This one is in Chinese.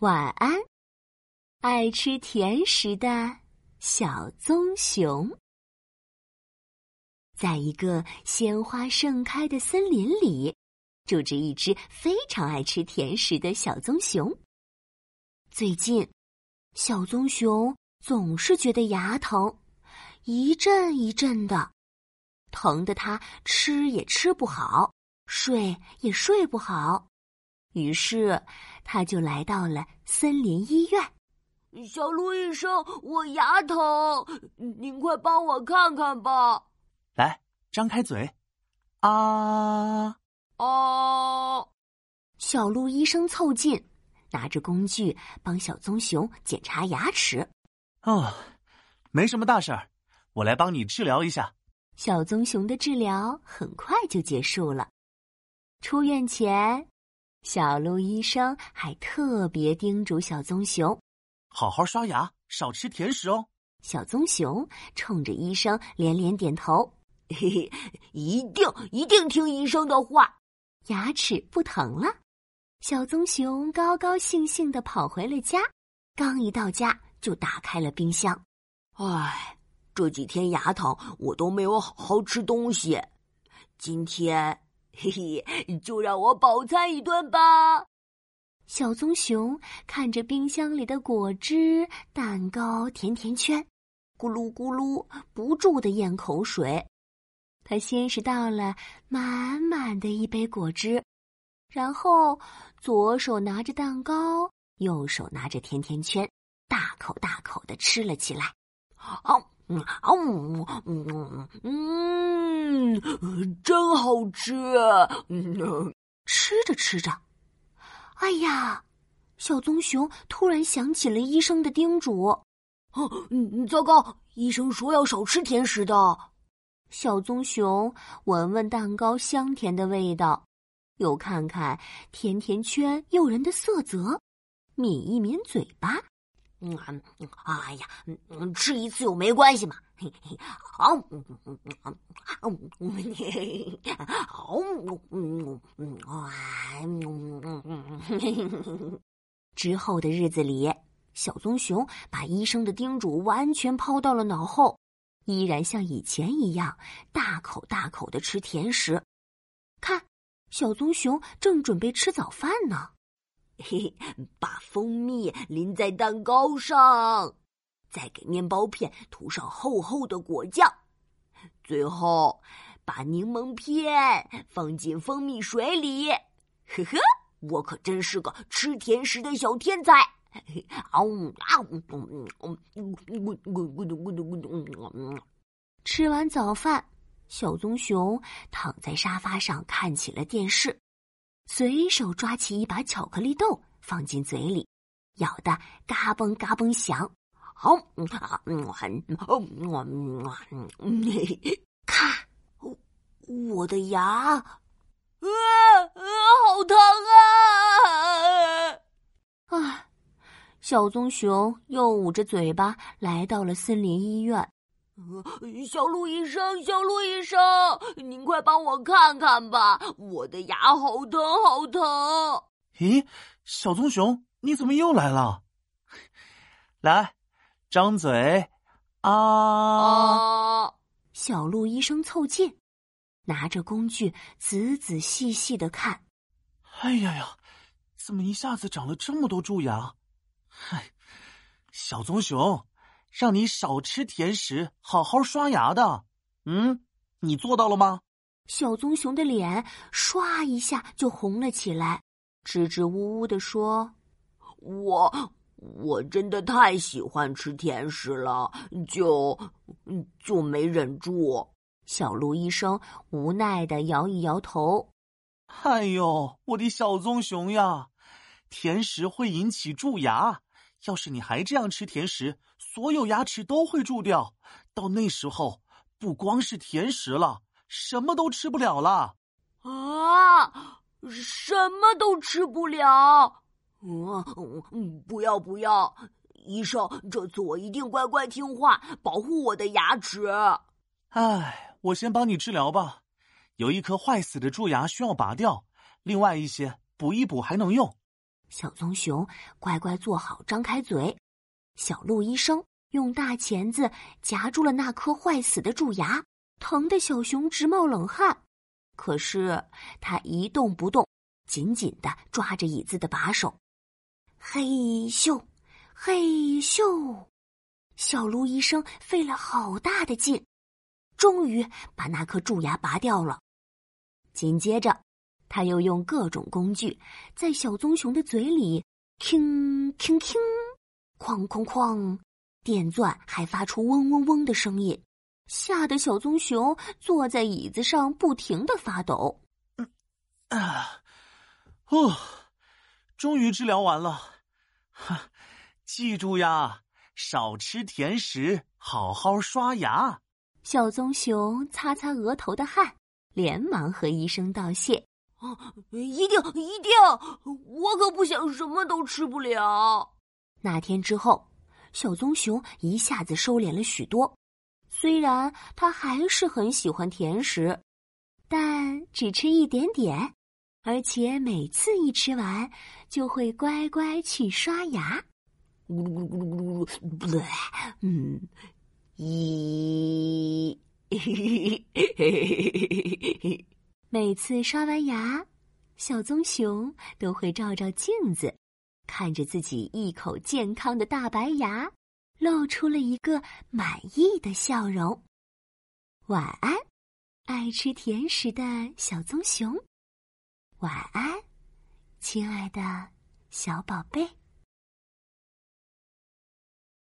晚安，爱吃甜食的小棕熊。在一个鲜花盛开的森林里，住着一只非常爱吃甜食的小棕熊。最近，小棕熊总是觉得牙疼，一阵一阵的，疼得它吃也吃不好，睡也睡不好。于是，他就来到了森林医院。小鹿医生，我牙疼，您快帮我看看吧。来，张开嘴，啊啊！小鹿医生凑近，拿着工具帮小棕熊检查牙齿。哦，没什么大事儿，我来帮你治疗一下。小棕熊的治疗很快就结束了。出院前。小鹿医生还特别叮嘱小棕熊：“好好刷牙，少吃甜食哦。”小棕熊冲着医生连连点头：“ 嘿嘿，一定一定听医生的话。”牙齿不疼了，小棕熊高高兴兴的跑回了家。刚一到家，就打开了冰箱。唉，这几天牙疼，我都没有好好吃东西。今天。嘿嘿，就让我饱餐一顿吧。小棕熊看着冰箱里的果汁、蛋糕、甜甜圈，咕噜咕噜不住的咽口水。他先是倒了满满的一杯果汁，然后左手拿着蛋糕，右手拿着甜甜圈，大口大口的吃了起来。好。嗯啊嗯嗯嗯，真好吃！嗯，吃着吃着，哎呀，小棕熊突然想起了医生的叮嘱。哦，糟糕！医生说要少吃甜食的。小棕熊闻闻蛋糕香甜的味道，又看看甜甜圈诱人的色泽，抿一抿嘴巴。嗯，哎呀，嗯，吃一次又没关系嘛。嘿嘿，好，嗯嗯嗯，好，嗯，嗯嗯嗯，嗯嗯嗯。之后的日子里，小棕熊把医生的叮嘱完全抛到了脑后，依然像以前一样大口大口的吃甜食。看，小棕熊正准备吃早饭呢。嘿嘿，把蜂蜜淋在蛋糕上，再给面包片涂上厚厚的果酱，最后把柠檬片放进蜂蜜水里。呵呵，我可真是个吃甜食的小天才！啊呜啊呜嗯嗯嗯咕咕咕嘟咕嘟咕嘟嗯。吃完早饭，小棕熊躺在沙发上看起了电视。随手抓起一把巧克力豆，放进嘴里，咬得嘎嘣嘎嘣响。好，嗯啊嗯嗯嗯嗯，咔！我的牙，啊啊，好疼啊！啊！小棕熊又捂着嘴巴来到了森林医院。小鹿医生，小鹿医生，您快帮我看看吧！我的牙好疼，好疼！咦，小棕熊，你怎么又来了？来，张嘴！啊！小鹿医生凑近，拿着工具仔仔细细的看。哎呀呀，怎么一下子长了这么多蛀牙？嗨，小棕熊。让你少吃甜食，好好刷牙的。嗯，你做到了吗？小棕熊的脸唰一下就红了起来，支支吾吾的说：“我我真的太喜欢吃甜食了，就就没忍住。”小鹿医生无奈的摇一摇头：“哎呦，我的小棕熊呀，甜食会引起蛀牙。”要是你还这样吃甜食，所有牙齿都会蛀掉。到那时候，不光是甜食了，什么都吃不了了。啊，什么都吃不了？嗯，不要不要，医生，这次我一定乖乖听话，保护我的牙齿。唉，我先帮你治疗吧。有一颗坏死的蛀牙需要拔掉，另外一些补一补还能用。小棕熊乖乖坐好，张开嘴。小鹿医生用大钳子夹住了那颗坏死的蛀牙，疼得小熊直冒冷汗。可是他一动不动，紧紧的抓着椅子的把手。嘿咻，嘿咻，小鹿医生费了好大的劲，终于把那颗蛀牙拔掉了。紧接着，他又用各种工具在小棕熊的嘴里听听听，哐哐哐，电钻还发出嗡嗡嗡的声音，吓得小棕熊坐在椅子上不停的发抖。啊，哦。终于治疗完了，哈！记住呀，少吃甜食，好好刷牙。小棕熊擦擦额头的汗，连忙和医生道谢：“啊，一定一定，我可不想什么都吃不了。”那天之后，小棕熊一下子收敛了许多。虽然他还是很喜欢甜食，但只吃一点点。而且每次一吃完，就会乖乖去刷牙。咕噜咕噜咕噜咕噜咕噜，嗯，一，每次刷完牙，小棕熊都会照照镜子，看着自己一口健康的大白牙，露出了一个满意的笑容。晚安，爱吃甜食的小棕熊。晚安，亲爱的小宝贝。